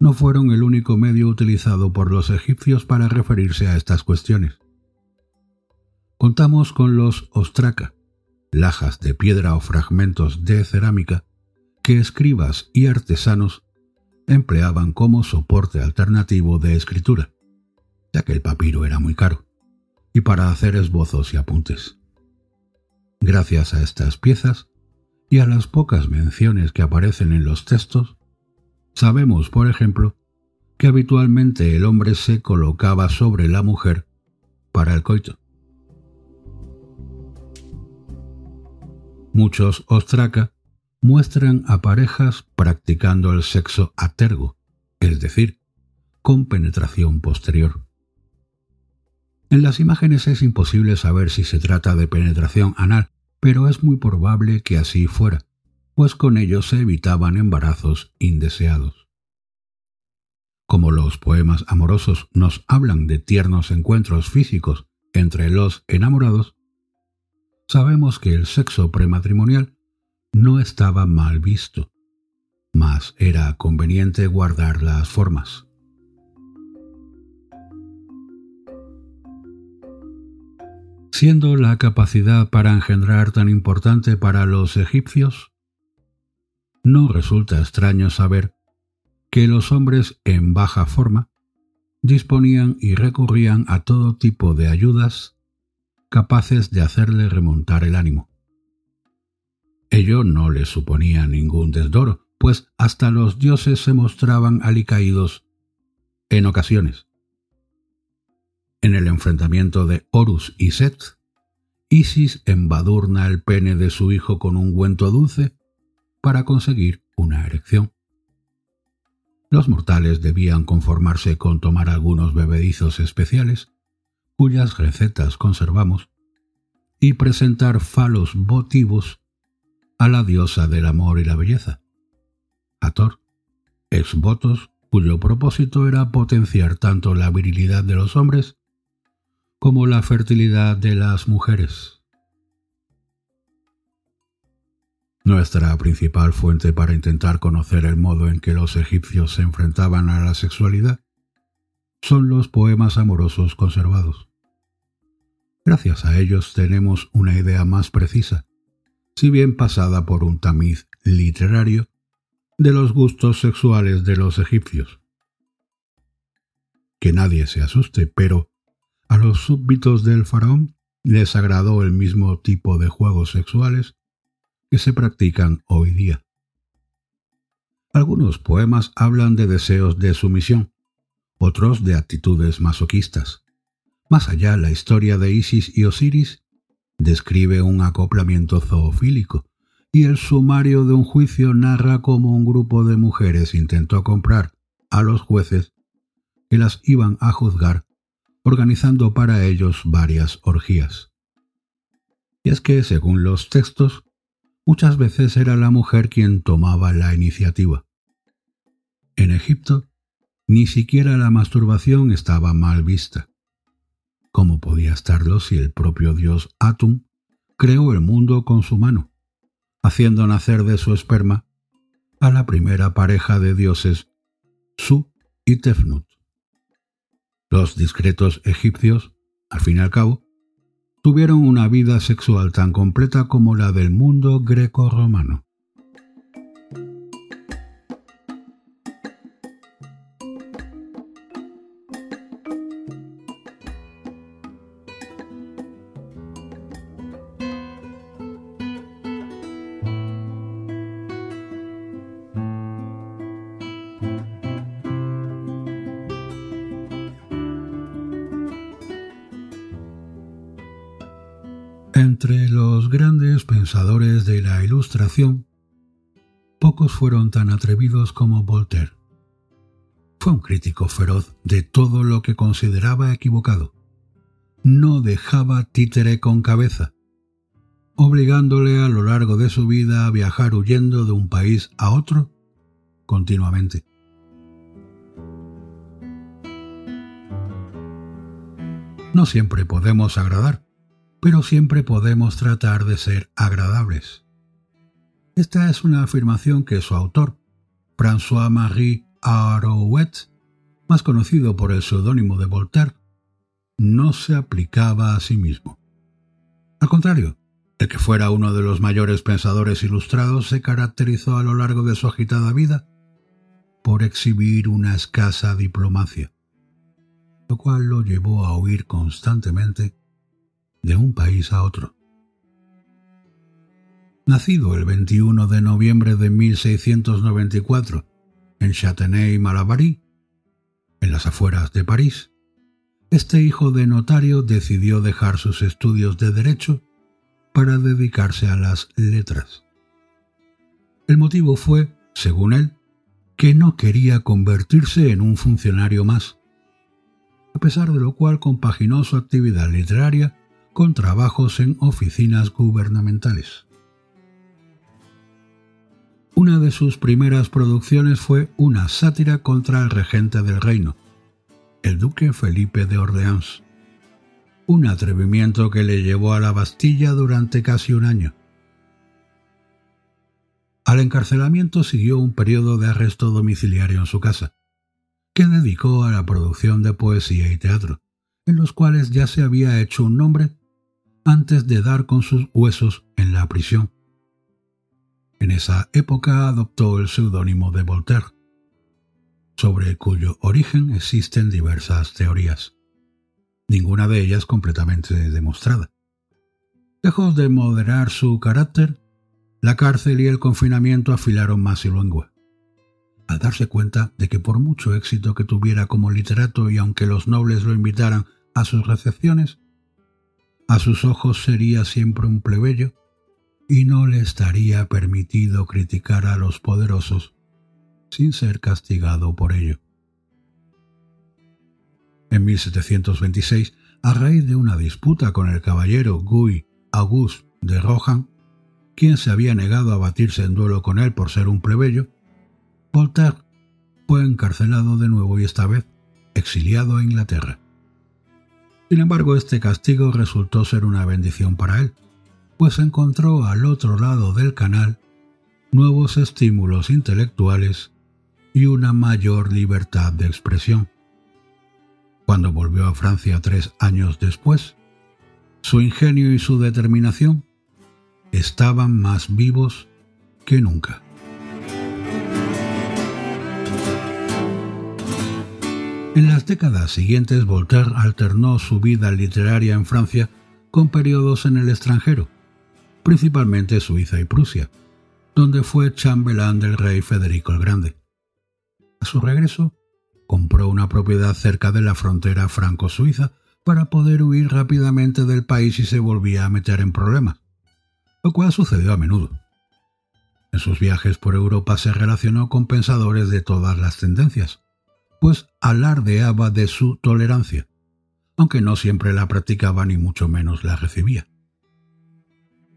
no fueron el único medio utilizado por los egipcios para referirse a estas cuestiones. Contamos con los ostraca, lajas de piedra o fragmentos de cerámica que escribas y artesanos empleaban como soporte alternativo de escritura, ya que el papiro era muy caro, y para hacer esbozos y apuntes. Gracias a estas piezas y a las pocas menciones que aparecen en los textos, sabemos, por ejemplo, que habitualmente el hombre se colocaba sobre la mujer para el coito. Muchos ostraca muestran a parejas practicando el sexo a tergo, es decir, con penetración posterior. En las imágenes es imposible saber si se trata de penetración anal, pero es muy probable que así fuera, pues con ello se evitaban embarazos indeseados. Como los poemas amorosos nos hablan de tiernos encuentros físicos entre los enamorados, sabemos que el sexo prematrimonial no estaba mal visto, mas era conveniente guardar las formas. Siendo la capacidad para engendrar tan importante para los egipcios, no resulta extraño saber que los hombres en baja forma disponían y recurrían a todo tipo de ayudas capaces de hacerle remontar el ánimo. Ello no le suponía ningún desdoro, pues hasta los dioses se mostraban alicaídos en ocasiones. En el enfrentamiento de Horus y Set, Isis embadurna el pene de su hijo con un ungüento dulce para conseguir una erección. Los mortales debían conformarse con tomar algunos bebedizos especiales, cuyas recetas conservamos, y presentar falos votivos a la diosa del amor y la belleza, Ator, ex votos cuyo propósito era potenciar tanto la virilidad de los hombres como la fertilidad de las mujeres. Nuestra principal fuente para intentar conocer el modo en que los egipcios se enfrentaban a la sexualidad son los poemas amorosos conservados. Gracias a ellos tenemos una idea más precisa si bien pasada por un tamiz literario, de los gustos sexuales de los egipcios. Que nadie se asuste, pero a los súbditos del faraón les agradó el mismo tipo de juegos sexuales que se practican hoy día. Algunos poemas hablan de deseos de sumisión, otros de actitudes masoquistas. Más allá, la historia de Isis y Osiris describe un acoplamiento zoofílico, y el sumario de un juicio narra cómo un grupo de mujeres intentó comprar a los jueces que las iban a juzgar, organizando para ellos varias orgías. Y es que, según los textos, muchas veces era la mujer quien tomaba la iniciativa. En Egipto, ni siquiera la masturbación estaba mal vista. ¿Cómo podía estarlo si el propio dios Atum creó el mundo con su mano, haciendo nacer de su esperma a la primera pareja de dioses, Su y Tefnut? Los discretos egipcios, al fin y al cabo, tuvieron una vida sexual tan completa como la del mundo greco-romano. Entre los grandes pensadores de la Ilustración, pocos fueron tan atrevidos como Voltaire. Fue un crítico feroz de todo lo que consideraba equivocado. No dejaba títere con cabeza, obligándole a lo largo de su vida a viajar huyendo de un país a otro continuamente. No siempre podemos agradar, pero siempre podemos tratar de ser agradables. Esta es una afirmación que su autor, François-Marie Arouet, más conocido por el seudónimo de Voltaire, no se aplicaba a sí mismo. Al contrario, el que fuera uno de los mayores pensadores ilustrados se caracterizó a lo largo de su agitada vida por exhibir una escasa diplomacia lo cual lo llevó a huir constantemente de un país a otro. Nacido el 21 de noviembre de 1694 en Châtenay-Malabry, en las afueras de París, este hijo de notario decidió dejar sus estudios de derecho para dedicarse a las letras. El motivo fue, según él, que no quería convertirse en un funcionario más, a pesar de lo cual compaginó su actividad literaria con trabajos en oficinas gubernamentales. Una de sus primeras producciones fue una sátira contra el regente del reino, el duque Felipe de Orleans, un atrevimiento que le llevó a la Bastilla durante casi un año. Al encarcelamiento siguió un periodo de arresto domiciliario en su casa, que dedicó a la producción de poesía y teatro, en los cuales ya se había hecho un nombre antes de dar con sus huesos en la prisión. En esa época adoptó el seudónimo de Voltaire, sobre cuyo origen existen diversas teorías, ninguna de ellas completamente demostrada. Lejos de moderar su carácter, la cárcel y el confinamiento afilaron más su lengua al darse cuenta de que por mucho éxito que tuviera como literato y aunque los nobles lo invitaran a sus recepciones, a sus ojos sería siempre un plebeyo y no le estaría permitido criticar a los poderosos sin ser castigado por ello. En 1726, a raíz de una disputa con el caballero Guy Auguste de Rohan, quien se había negado a batirse en duelo con él por ser un plebeyo, Voltaire fue encarcelado de nuevo y esta vez exiliado a Inglaterra. Sin embargo, este castigo resultó ser una bendición para él, pues encontró al otro lado del canal nuevos estímulos intelectuales y una mayor libertad de expresión. Cuando volvió a Francia tres años después, su ingenio y su determinación estaban más vivos que nunca. En las décadas siguientes, Voltaire alternó su vida literaria en Francia con periodos en el extranjero, principalmente Suiza y Prusia, donde fue chambelán del rey Federico el Grande. A su regreso, compró una propiedad cerca de la frontera franco-suiza para poder huir rápidamente del país y se volvía a meter en problemas, lo cual sucedió a menudo. En sus viajes por Europa se relacionó con pensadores de todas las tendencias, pues alardeaba de su tolerancia, aunque no siempre la practicaba ni mucho menos la recibía.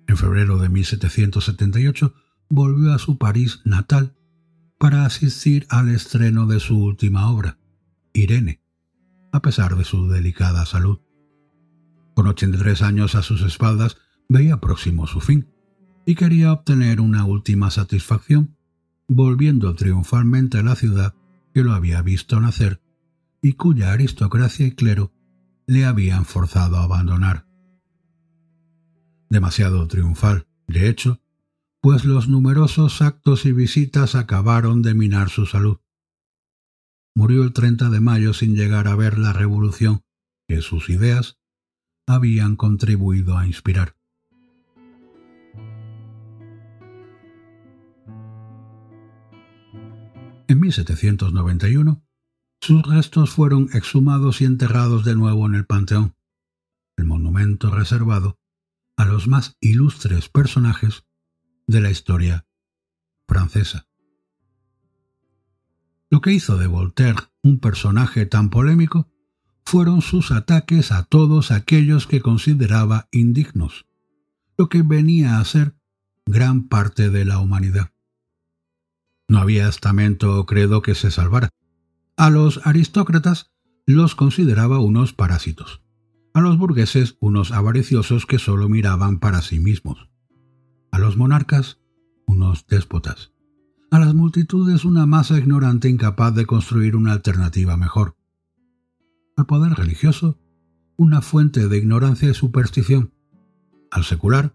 En febrero de 1778 volvió a su París natal para asistir al estreno de su última obra, Irene, a pesar de su delicada salud. Con 83 años a sus espaldas, veía próximo su fin y quería obtener una última satisfacción, volviendo triunfalmente a la ciudad que lo había visto nacer y cuya aristocracia y clero le habían forzado a abandonar. Demasiado triunfal, de hecho, pues los numerosos actos y visitas acabaron de minar su salud. Murió el 30 de mayo sin llegar a ver la revolución que sus ideas habían contribuido a inspirar. En 1791, sus restos fueron exhumados y enterrados de nuevo en el Panteón, el monumento reservado a los más ilustres personajes de la historia francesa. Lo que hizo de Voltaire un personaje tan polémico fueron sus ataques a todos aquellos que consideraba indignos, lo que venía a ser gran parte de la humanidad. No había estamento o credo que se salvara. A los aristócratas los consideraba unos parásitos, a los burgueses unos avariciosos que sólo miraban para sí mismos, a los monarcas unos déspotas, a las multitudes una masa ignorante incapaz de construir una alternativa mejor, al poder religioso una fuente de ignorancia y superstición, al secular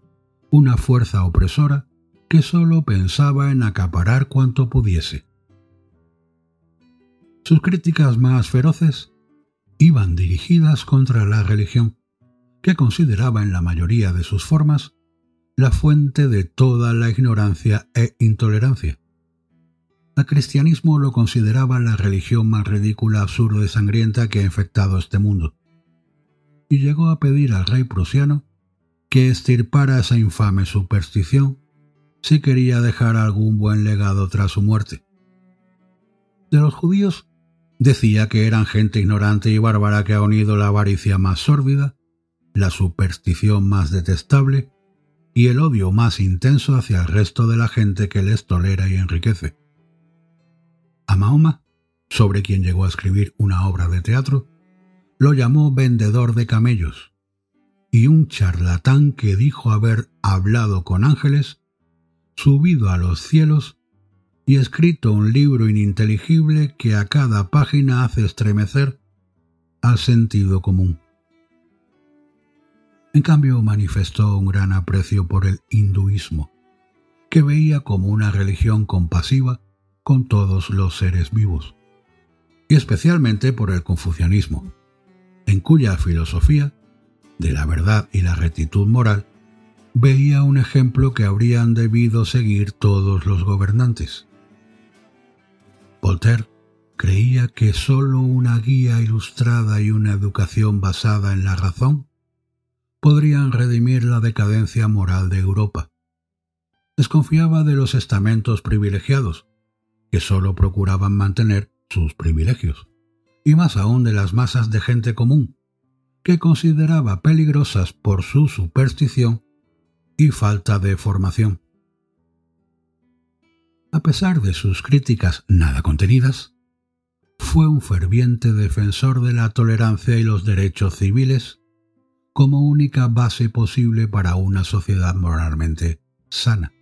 una fuerza opresora que sólo pensaba en acaparar cuanto pudiese. Sus críticas más feroces iban dirigidas contra la religión, que consideraba en la mayoría de sus formas la fuente de toda la ignorancia e intolerancia. El cristianismo lo consideraba la religión más ridícula, absurda y sangrienta que ha infectado este mundo, y llegó a pedir al rey prusiano que estirpara esa infame superstición si quería dejar algún buen legado tras su muerte. De los judíos decía que eran gente ignorante y bárbara que ha unido la avaricia más sórbida, la superstición más detestable y el odio más intenso hacia el resto de la gente que les tolera y enriquece. A Mahoma, sobre quien llegó a escribir una obra de teatro, lo llamó vendedor de camellos, y un charlatán que dijo haber hablado con ángeles, subido a los cielos y escrito un libro ininteligible que a cada página hace estremecer al sentido común. En cambio, manifestó un gran aprecio por el hinduismo, que veía como una religión compasiva con todos los seres vivos, y especialmente por el confucianismo, en cuya filosofía de la verdad y la rectitud moral, veía un ejemplo que habrían debido seguir todos los gobernantes. Voltaire creía que sólo una guía ilustrada y una educación basada en la razón podrían redimir la decadencia moral de Europa. Desconfiaba de los estamentos privilegiados, que sólo procuraban mantener sus privilegios, y más aún de las masas de gente común, que consideraba peligrosas por su superstición y falta de formación. A pesar de sus críticas nada contenidas, fue un ferviente defensor de la tolerancia y los derechos civiles como única base posible para una sociedad moralmente sana.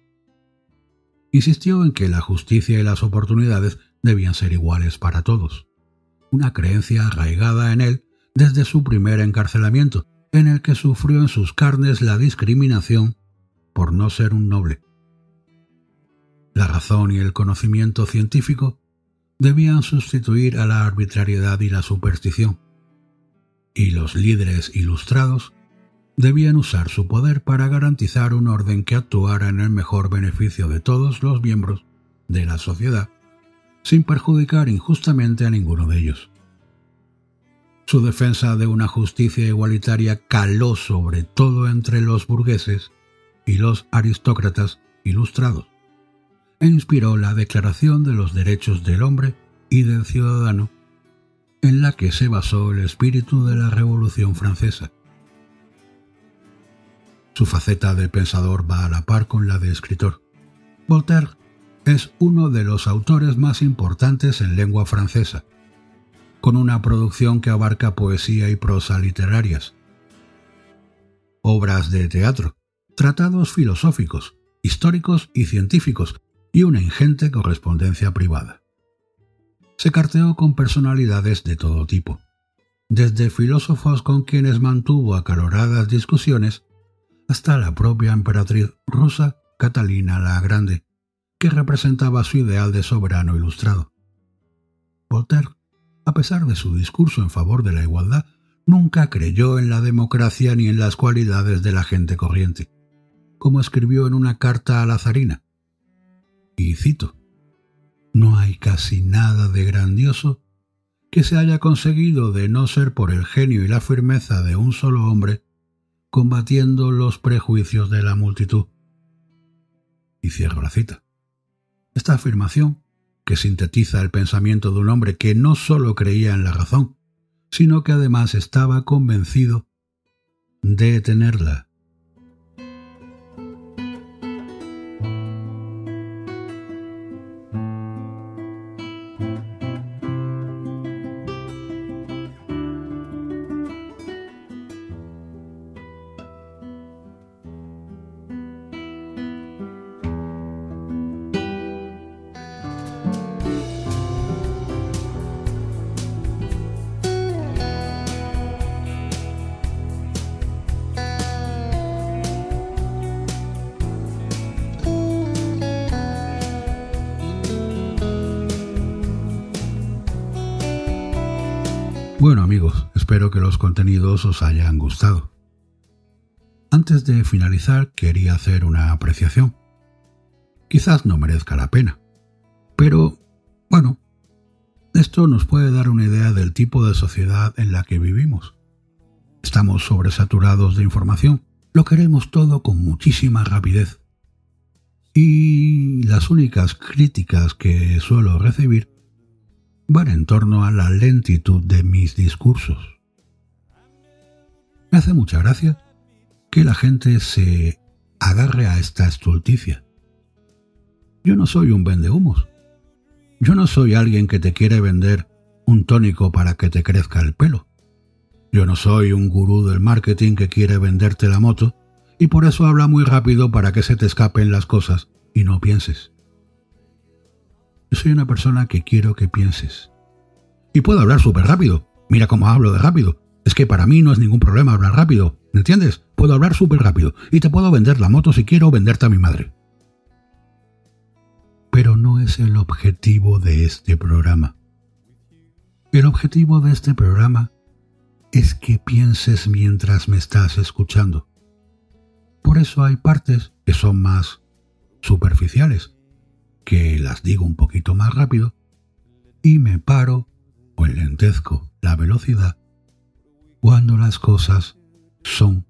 Insistió en que la justicia y las oportunidades debían ser iguales para todos, una creencia arraigada en él desde su primer encarcelamiento, en el que sufrió en sus carnes la discriminación por no ser un noble. La razón y el conocimiento científico debían sustituir a la arbitrariedad y la superstición, y los líderes ilustrados debían usar su poder para garantizar un orden que actuara en el mejor beneficio de todos los miembros de la sociedad, sin perjudicar injustamente a ninguno de ellos. Su defensa de una justicia igualitaria caló sobre todo entre los burgueses y los aristócratas ilustrados, e inspiró la Declaración de los Derechos del Hombre y del Ciudadano, en la que se basó el espíritu de la Revolución Francesa. Su faceta de pensador va a la par con la de escritor. Voltaire es uno de los autores más importantes en lengua francesa con una producción que abarca poesía y prosa literarias, obras de teatro, tratados filosóficos, históricos y científicos, y una ingente correspondencia privada. Se carteó con personalidades de todo tipo, desde filósofos con quienes mantuvo acaloradas discusiones hasta la propia emperatriz rusa Catalina la Grande, que representaba su ideal de soberano ilustrado. Voltaire a pesar de su discurso en favor de la igualdad, nunca creyó en la democracia ni en las cualidades de la gente corriente, como escribió en una carta a la zarina. Y cito, No hay casi nada de grandioso que se haya conseguido de no ser por el genio y la firmeza de un solo hombre, combatiendo los prejuicios de la multitud. Y cierro la cita. Esta afirmación, que sintetiza el pensamiento de un hombre que no sólo creía en la razón, sino que además estaba convencido de tenerla. Que los contenidos os hayan gustado. Antes de finalizar quería hacer una apreciación. Quizás no merezca la pena, pero bueno, esto nos puede dar una idea del tipo de sociedad en la que vivimos. Estamos sobresaturados de información, lo queremos todo con muchísima rapidez. Y las únicas críticas que suelo recibir van en torno a la lentitud de mis discursos. Me hace mucha gracia que la gente se agarre a esta estulticia. Yo no soy un vendehumos. Yo no soy alguien que te quiere vender un tónico para que te crezca el pelo. Yo no soy un gurú del marketing que quiere venderte la moto y por eso habla muy rápido para que se te escapen las cosas y no pienses. Yo soy una persona que quiero que pienses. Y puedo hablar súper rápido. Mira cómo hablo de rápido. Es que para mí no es ningún problema hablar rápido. ¿Me entiendes? Puedo hablar súper rápido. Y te puedo vender la moto si quiero venderte a mi madre. Pero no es el objetivo de este programa. El objetivo de este programa es que pienses mientras me estás escuchando. Por eso hay partes que son más superficiales que las digo un poquito más rápido y me paro o enlentezco la velocidad cuando las cosas son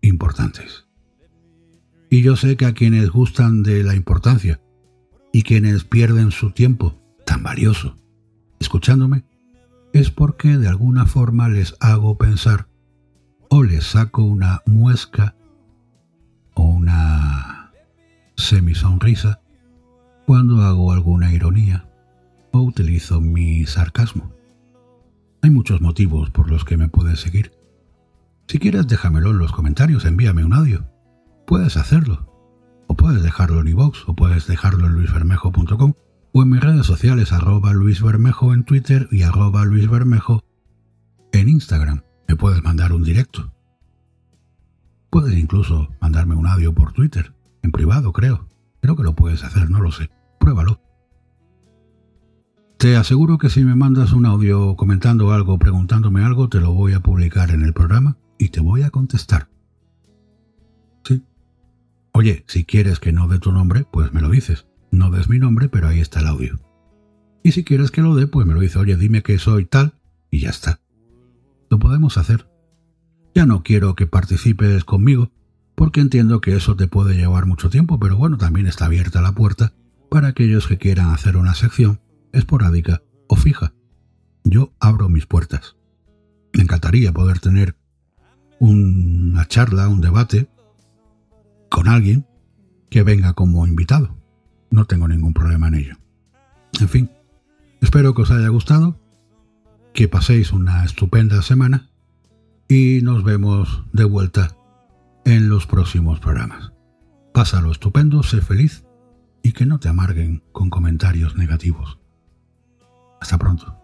importantes. Y yo sé que a quienes gustan de la importancia y quienes pierden su tiempo tan valioso escuchándome, es porque de alguna forma les hago pensar o les saco una muesca o una semisonrisa cuando hago alguna ironía o utilizo mi sarcasmo. Hay muchos motivos por los que me puedes seguir. Si quieres déjamelo en los comentarios, envíame un audio. Puedes hacerlo. O puedes dejarlo en iVoox, o puedes dejarlo en luisbermejo.com, o en mis redes sociales arroba luisbermejo en Twitter y arroba luisbermejo en Instagram. Me puedes mandar un directo. Puedes incluso mandarme un audio por Twitter, en privado creo. Creo que lo puedes hacer, no lo sé. Pruébalo. Te aseguro que si me mandas un audio comentando algo, preguntándome algo, te lo voy a publicar en el programa y te voy a contestar. Sí. Oye, si quieres que no dé tu nombre, pues me lo dices. No des mi nombre, pero ahí está el audio. Y si quieres que lo dé, pues me lo dices. Oye, dime que soy tal y ya está. Lo podemos hacer. Ya no quiero que participes conmigo, porque entiendo que eso te puede llevar mucho tiempo, pero bueno, también está abierta la puerta para aquellos que quieran hacer una sección esporádica o fija. Yo abro mis puertas. Me encantaría poder tener una charla, un debate con alguien que venga como invitado. No tengo ningún problema en ello. En fin, espero que os haya gustado, que paséis una estupenda semana y nos vemos de vuelta en los próximos programas. Pásalo estupendo, sé feliz y que no te amarguen con comentarios negativos. Hasta pronto.